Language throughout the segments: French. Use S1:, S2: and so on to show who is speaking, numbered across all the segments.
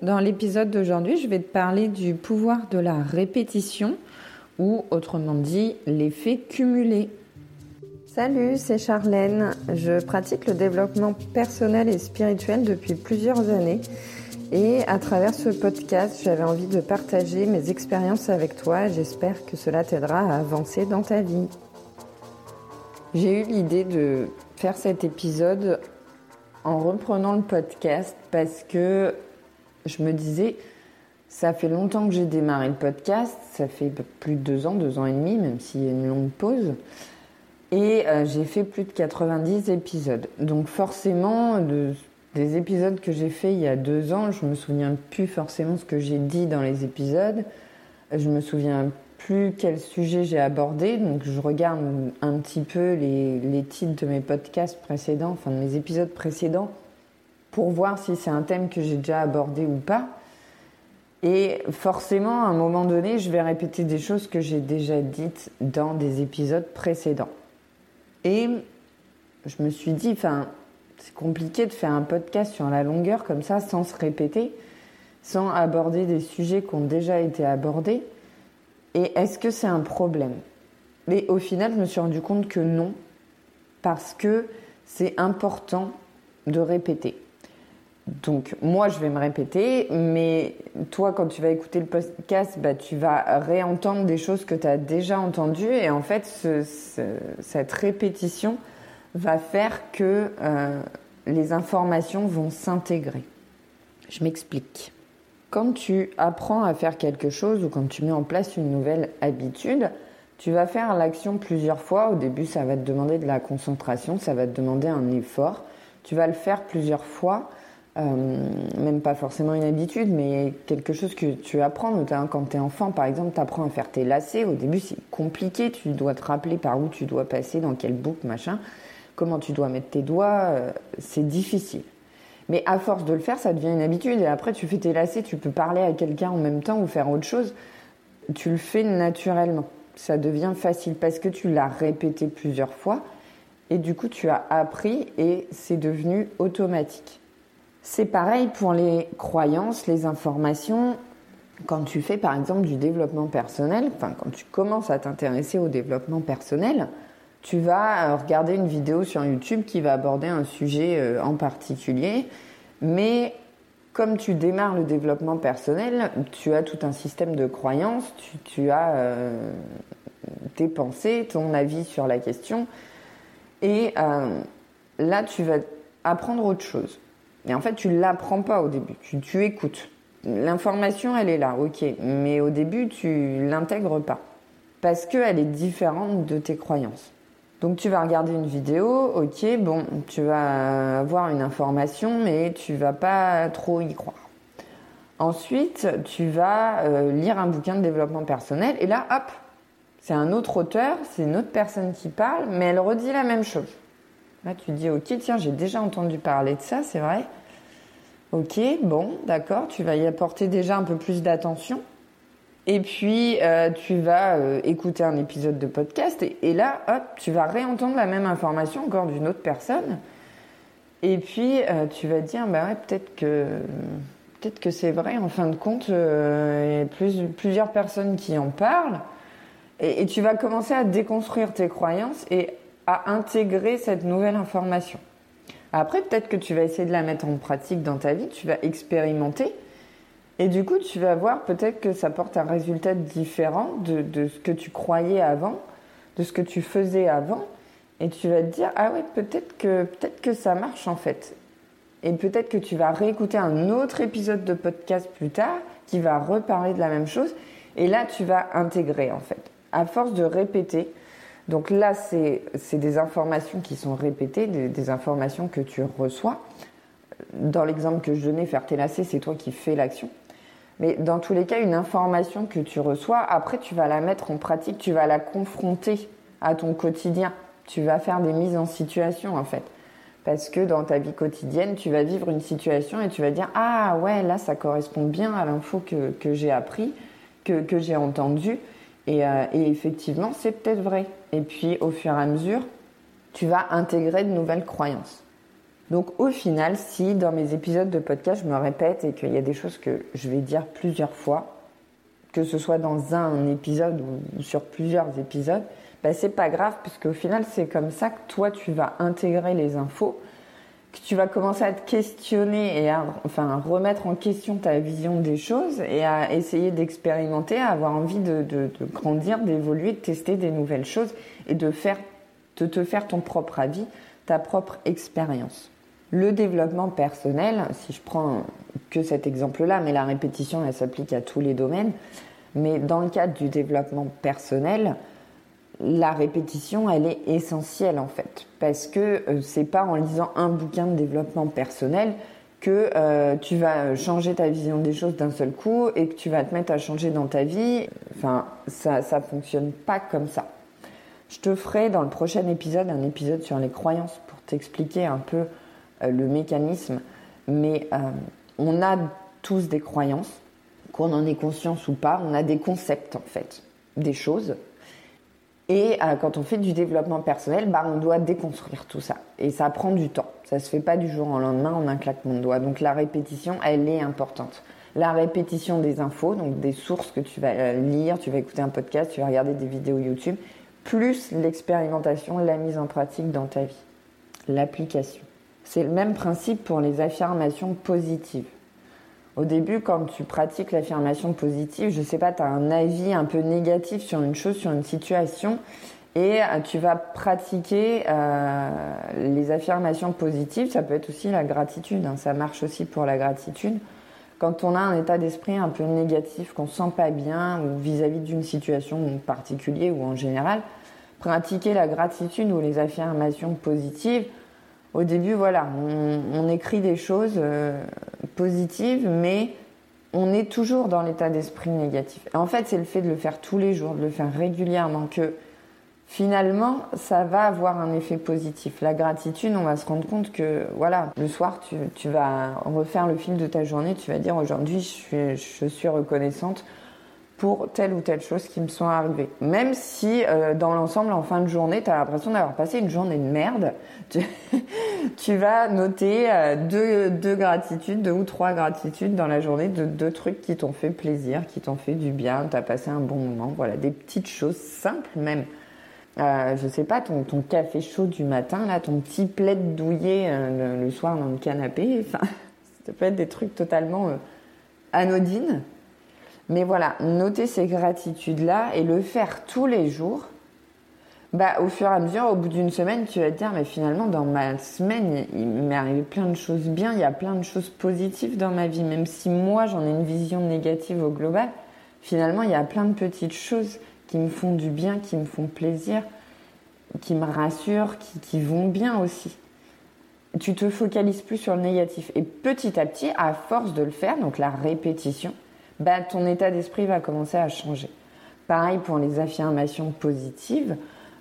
S1: Dans l'épisode d'aujourd'hui, je vais te parler du pouvoir de la répétition ou autrement dit l'effet cumulé. Salut, c'est Charlène. Je pratique le développement personnel et spirituel depuis plusieurs années et à travers ce podcast, j'avais envie de partager mes expériences avec toi. J'espère que cela t'aidera à avancer dans ta vie. J'ai eu l'idée de faire cet épisode en reprenant le podcast parce que je me disais, ça fait longtemps que j'ai démarré le podcast, ça fait plus de deux ans, deux ans et demi, même s'il y a une longue pause. Et euh, j'ai fait plus de 90 épisodes. Donc forcément, des épisodes que j'ai fait il y a deux ans, je me souviens plus forcément ce que j'ai dit dans les épisodes. Je me souviens plus quel sujet j'ai abordé. Donc je regarde un petit peu les, les titres de mes podcasts précédents, enfin de mes épisodes précédents, pour voir si c'est un thème que j'ai déjà abordé ou pas. Et forcément, à un moment donné, je vais répéter des choses que j'ai déjà dites dans des épisodes précédents. Et je me suis dit, enfin, c'est compliqué de faire un podcast sur la longueur comme ça, sans se répéter, sans aborder des sujets qui ont déjà été abordés. Et est-ce que c'est un problème? Mais au final, je me suis rendu compte que non, parce que c'est important de répéter. Donc moi, je vais me répéter, mais toi, quand tu vas écouter le podcast, bah, tu vas réentendre des choses que tu as déjà entendues. Et en fait, cette répétition va faire que euh, les informations vont s'intégrer. Je m'explique. Quand tu apprends à faire quelque chose ou quand tu mets en place une nouvelle habitude, tu vas faire l'action plusieurs fois. Au début, ça va te demander de la concentration, ça va te demander un effort. Tu vas le faire plusieurs fois, même pas forcément une habitude, mais quelque chose que tu apprends. Notamment quand tu es enfant, par exemple, tu apprends à faire tes lacets. Au début, c'est compliqué. Tu dois te rappeler par où tu dois passer, dans quelle boucle, machin. Comment tu dois mettre tes doigts. Euh, c'est difficile. Mais à force de le faire, ça devient une habitude. Et après, tu fais tes lacets, tu peux parler à quelqu'un en même temps ou faire autre chose. Tu le fais naturellement. Ça devient facile parce que tu l'as répété plusieurs fois. Et du coup, tu as appris et c'est devenu automatique. C'est pareil pour les croyances, les informations. Quand tu fais par exemple du développement personnel, enfin quand tu commences à t'intéresser au développement personnel, tu vas euh, regarder une vidéo sur YouTube qui va aborder un sujet euh, en particulier, mais comme tu démarres le développement personnel, tu as tout un système de croyances, tu, as euh, tes pensées, ton avis sur la question, et là tu vas apprendre autre chose. Et en fait, tu l'apprends pas au début, tu, écoutes. L'information, elle est là, ok, mais au début, tu l'intègres pas parce qu'elle est différente de tes croyances. Donc tu vas regarder une vidéo, ok, bon, tu vas avoir une information, mais tu vas pas trop y croire. Ensuite, tu vas euh, lire un bouquin de développement personnel, et là, hop, c'est un autre auteur, c'est une autre personne qui parle, mais elle redit la même chose. Là, tu dis, ok, tiens, j'ai déjà entendu parler de ça, c'est vrai. Ok, bon, d'accord, tu vas y apporter déjà un peu plus d'attention. Et puis, euh, tu vas euh, écouter un épisode de podcast et, là, hop, tu vas réentendre la même information encore d'une autre personne. Et puis, euh, tu vas dire, bah peut-être que, peut-être que c'est vrai. En fin de compte, il y a plus, plusieurs personnes qui en parlent. Et, et, tu vas commencer à déconstruire tes croyances et à intégrer cette nouvelle information. Après, peut-être que tu vas essayer de la mettre en pratique dans ta vie, tu vas expérimenter. Et du coup, tu vas voir peut-être que ça porte un résultat différent de, ce que tu croyais avant, de ce que tu faisais avant. Et tu vas te dire, ah ouais, peut-être que, peut-être que ça marche en fait. Et peut-être que tu vas réécouter un autre épisode de podcast plus tard qui va reparler de la même chose. Et là, tu vas intégrer en fait. À force de répéter. Donc là, c'est des informations qui sont répétées, des, informations que tu reçois. Dans l'exemple que je donnais, faire tes c'est toi qui fais l'action. Mais dans tous les cas, une information que tu reçois, après, tu vas la mettre en pratique, tu vas la confronter à ton quotidien. Tu vas faire des mises en situation, en fait. Parce que dans ta vie quotidienne, tu vas vivre une situation et tu vas dire Ah ouais, là, ça correspond bien à l'info que, j'ai appris, que, que j'ai entendu. Et, euh, et effectivement, c'est peut-être vrai. Et puis, au fur et à mesure, tu vas intégrer de nouvelles croyances. Donc au final, si dans mes épisodes de podcast, je me répète et qu'il y a des choses que je vais dire plusieurs fois, que ce soit dans un épisode ou sur plusieurs épisodes, bah, c'est pas grave puisque au final, c'est comme ça que toi, tu vas intégrer les infos, que tu vas commencer à te questionner et à enfin, remettre en question ta vision des choses et à essayer d'expérimenter, à avoir envie de, de, grandir, d'évoluer, de tester des nouvelles choses et de, faire, de te faire ton propre avis, ta propre expérience. Le développement personnel, si je prends que cet exemple-là, mais la répétition, elle s'applique à tous les domaines. Mais dans le cadre du développement personnel, la répétition, elle est essentielle en fait, parce que euh, c'est pas en lisant un bouquin de développement personnel que euh, tu vas changer ta vision des choses d'un seul coup et que tu vas te mettre à changer dans ta vie. Enfin, ça, ça fonctionne pas comme ça. Je te ferai dans le prochain épisode un épisode sur les croyances pour t'expliquer un peu euh, le mécanisme, mais on a tous des croyances, qu'on en ait conscience ou pas, on a des concepts en fait, des choses. Et euh, quand on fait du développement personnel, bah, on doit déconstruire tout ça. Et ça prend du temps. Ça se fait pas du jour au lendemain en un claquement de doigts. Donc la répétition, elle est importante. La répétition des infos, donc des sources que tu vas lire, tu vas écouter un podcast, tu vas regarder des vidéos YouTube, plus l'expérimentation, la mise en pratique dans ta vie, l'application. C'est le même principe pour les affirmations positives. Au début, quand tu pratiques l'affirmation positive, je sais pas, tu as un avis un peu négatif sur une chose, sur une situation, et euh, tu vas pratiquer euh, les affirmations positives. Ça peut être aussi la gratitude, hein. ça marche aussi pour la gratitude. Quand on a un état d'esprit un peu négatif, qu'on se sent pas bien, ou vis-à-vis d'une situation en particulier ou en général, pratiquer la gratitude ou les affirmations positives, au début, voilà, on, écrit des choses euh, positives, mais on est toujours dans l'état d'esprit négatif. en fait, c'est le fait de le faire tous les jours, de le faire régulièrement, que finalement, ça va avoir un effet positif. La gratitude, on va se rendre compte que, voilà, le soir, tu, vas refaire le fil de ta journée, tu vas dire aujourd'hui, je suis reconnaissante pour telle ou telle chose qui me sont arrivées. Même si euh, dans l'ensemble, en fin de journée, tu as l'impression d'avoir passé une journée de merde, tu, vas noter euh, deux, deux, gratitudes, deux ou trois gratitudes dans la journée de deux trucs qui t'ont fait plaisir, qui t'ont fait du bien, tu as passé un bon moment. Voilà, des petites choses simples même. Euh, je sais pas, ton, café chaud du matin, là, ton petit plaid douillet euh, le, le, soir dans le canapé, ça peut être des trucs totalement anodines mais voilà, noter ces gratitudes-là et le faire tous les jours, bah, au fur et à mesure, au bout d'une semaine, tu vas te dire, mais finalement, dans ma semaine, il m'est arrivé plein de choses bien, il y a plein de choses positives dans ma vie, même si moi, j'en ai une vision négative au global, finalement, il y a plein de petites choses qui me font du bien, qui me font plaisir, qui me rassurent, qui, qui vont bien aussi. Tu te focalises plus sur le négatif. Et petit à petit, à force de le faire, donc la répétition, bah, ton état d'esprit va commencer à changer. Pareil pour les affirmations positives.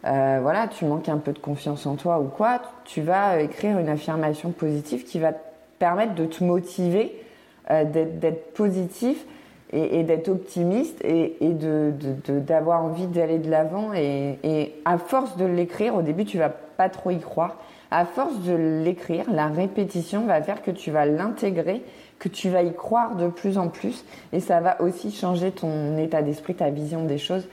S1: Euh, voilà, tu manques un peu de confiance en toi ou quoi, tu vas écrire une affirmation positive qui va te permettre de te motiver, euh, d'être positif et, d'être optimiste et, d'avoir envie d'aller de l'avant. Et, et, à force de l'écrire, au début, tu vas pas trop y croire. À force de l'écrire, la répétition va faire que tu vas l'intégrer que tu vas y croire de plus en plus et ça va aussi changer ton état d'esprit, ta vision des choses.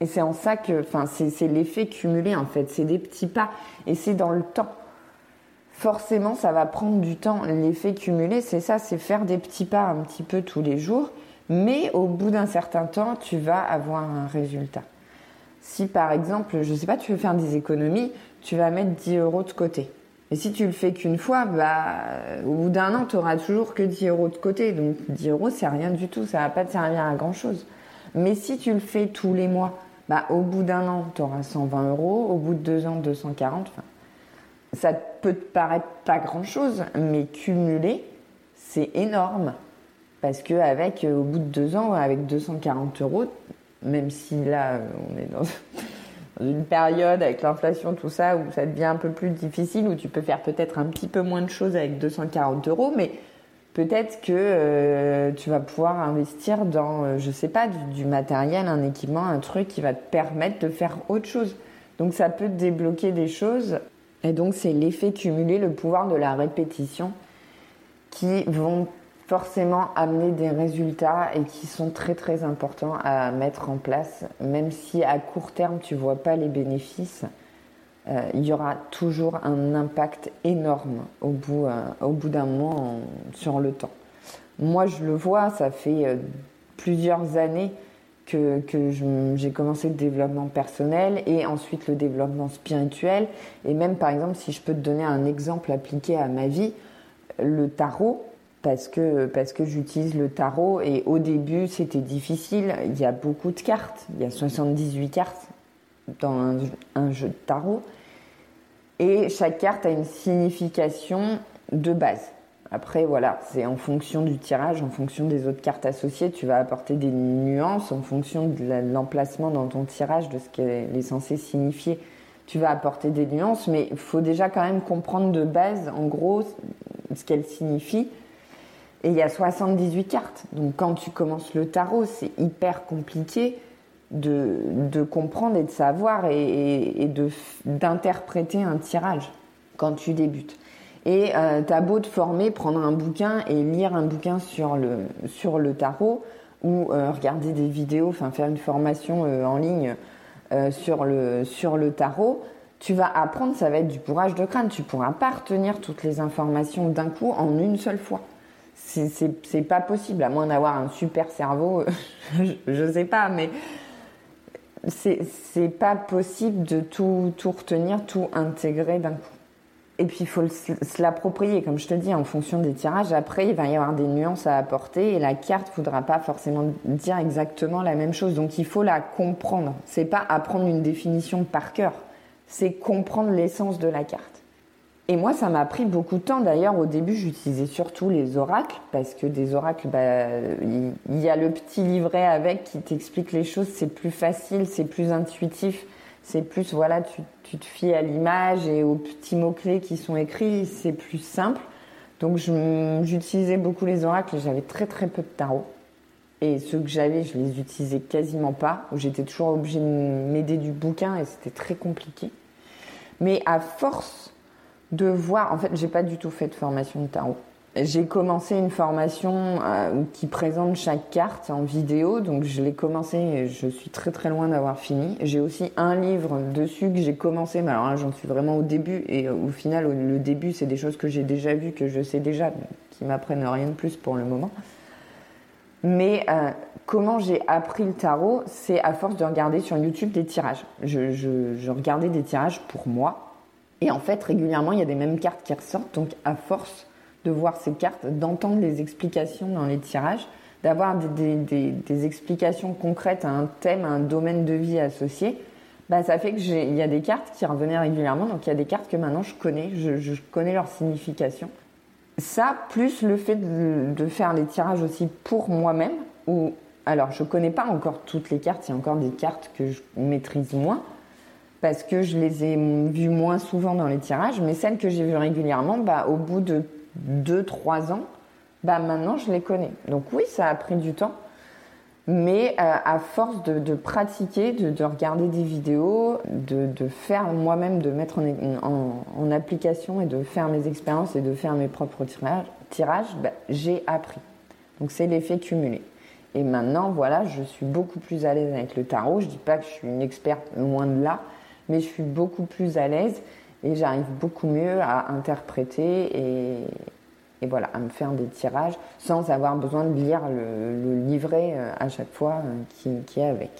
S1: Et c'est en ça que, enfin, c'est l'effet cumulé en fait, c'est des petits pas et c'est dans le temps. Forcément, ça va prendre du temps. L'effet cumulé, c'est ça, c'est faire des petits pas un petit peu tous les jours, mais au bout d'un certain temps, tu vas avoir un résultat. Si par exemple, je sais pas, tu veux faire des économies, tu vas mettre 10 euros de côté. Et si tu le fais qu'une fois, bah, au bout d'un an, tu auras toujours que 10 euros de côté. Donc 10 euros, c'est rien du tout, ça va pas te servir à grand chose. Mais si tu le fais tous les mois, bah, au bout d'un an, tu auras 120 euros, au bout de deux ans, 240. Enfin, ça peut te paraître pas grand chose, mais cumulé, c'est énorme. Parce que avec, euh, au bout de deux ans, avec 240 euros, même si là, on est dans une période avec l'inflation, tout ça, où ça devient un peu plus difficile, où tu peux faire peut-être un petit peu moins de choses avec 240 euros, mais peut-être que euh, tu vas pouvoir investir dans, euh, je sais pas, du, matériel, un équipement, un truc qui va te permettre de faire autre chose. Donc ça peut débloquer des choses Et donc c'est l'effet cumulé, le pouvoir de la répétition qui vont forcément amener des résultats et qui sont très très importants à mettre en place, même si à court terme tu vois pas les bénéfices. Euh, il y aura toujours un impact énorme au bout, euh, au bout d'un moment sur le temps. Moi, je le vois, ça fait euh, plusieurs années que, que j'ai commencé le développement personnel et ensuite le développement spirituel. Et même, par exemple, si je peux te donner un exemple appliqué à ma vie, le tarot, parce que, parce que j'utilise le tarot et au début c'était difficile. Il y a beaucoup de cartes, il y a 78 cartes dans un, jeu de tarot et chaque carte a une signification de base. Après, voilà, c'est en fonction du tirage, en fonction des autres cartes associées, tu vas apporter des nuances en fonction de l'emplacement dans ton tirage, de ce qu'elle est censée signifier. Tu vas apporter des nuances, mais il faut déjà quand même comprendre de base, en gros, ce qu'elle signifie et il y a 78 cartes. Donc quand tu commences le tarot, c'est hyper compliqué de, comprendre et de savoir et, et d'interpréter un tirage quand tu débutes. Et euh, t'as beau te former, prendre un bouquin et lire un bouquin sur le, sur le tarot ou euh, regarder des vidéos, enfin faire une formation euh, en ligne euh, sur, le, sur le tarot, tu vas apprendre, ça va être du bourrage de crâne. Tu pourras pas retenir toutes les informations d'un coup en une seule fois c'est pas possible, à moins d'avoir un super cerveau, je, sais pas, mais c'est pas possible de tout, tout retenir, tout intégrer d'un coup. Et puis il faut se l'approprier, comme je te dis, en fonction des tirages. Après, il va y avoir des nuances à apporter et la carte ne voudra pas forcément dire exactement la même chose. Donc il faut la comprendre. C'est pas apprendre une définition par cœur, c'est comprendre l'essence de la carte. Et moi, ça m'a pris beaucoup de temps. D'ailleurs, au début, j'utilisais surtout les oracles parce que des oracles, bah, il y a le petit livret avec qui t'explique les choses. C'est plus facile, c'est plus intuitif, c'est plus voilà, tu, te fies à l'image et aux petits mots clés qui sont écrits. C'est plus simple. Donc, j'utilisais beaucoup les oracles. J'avais très très peu de tarot. Et ceux que j'avais, je les utilisais quasiment pas. J'étais toujours obligée de m'aider du bouquin et c'était très compliqué. Mais à force de voir. En fait, j'ai pas du tout fait de formation de tarot. J'ai commencé une formation euh, qui présente chaque carte en vidéo, donc je l'ai commencé et je suis très très loin d'avoir fini. J'ai aussi un livre dessus que j'ai commencé, mais alors là j'en suis vraiment au début et euh, au final le début c'est des choses que j'ai déjà vues, que je sais déjà, qui m'apprennent rien de plus pour le moment. Mais euh, comment j'ai appris le tarot, c'est à force de regarder sur YouTube des tirages. Je, je regardais des tirages pour moi, et en fait, régulièrement, il y a des mêmes cartes qui ressortent. Donc, à force de voir ces cartes, d'entendre les explications dans les tirages, d'avoir des, explications concrètes à un thème, à un domaine de vie associé, bah, ça fait que il y a des cartes qui revenaient régulièrement. Donc, il y a des cartes que maintenant je connais, je, connais leur signification. Ça, plus le fait de, faire les tirages aussi pour moi-même, ou alors je connais pas encore toutes les cartes, il y a encore des cartes que je maîtrise moins parce que je les ai vues moins souvent dans les tirages, mais celles que j'ai vues régulièrement, bah, au bout de 2-3 ans, bah, maintenant je les connais. Donc oui, ça a pris du temps, mais euh, à force de, pratiquer, de, regarder des vidéos, de, faire moi-même, de mettre en, application et de faire mes expériences et de faire mes propres tirages, bah, j'ai appris. Donc c'est l'effet cumulé. Et maintenant, voilà, je suis beaucoup plus à l'aise avec le tarot. Je dis pas que je suis une experte, loin de là, mais je suis beaucoup plus à l'aise et j'arrive beaucoup mieux à interpréter et, voilà, à me faire des tirages sans avoir besoin de lire le, livret euh, à chaque fois euh, qui, qui, est avec.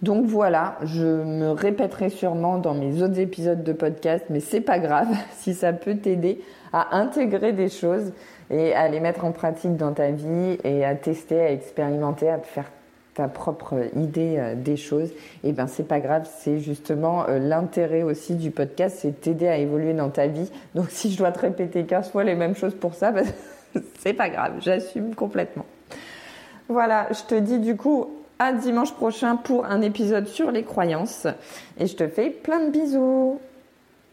S1: Donc voilà, je me répéterai sûrement dans mes autres épisodes de podcast, mais c'est pas grave si ça peut t'aider à intégrer des choses et à les mettre en pratique dans ta vie et à tester, à expérimenter, à te faire ta propre idée euh, des choses, et eh ben c'est pas grave, c'est justement euh, l'intérêt aussi du podcast, c'est t'aider à évoluer dans ta vie. Donc si je dois te répéter 15 fois les mêmes choses pour ça, c'est pas grave, j'assume complètement. Voilà, je te dis du coup à dimanche prochain pour un épisode sur les croyances et je te fais plein de bisous.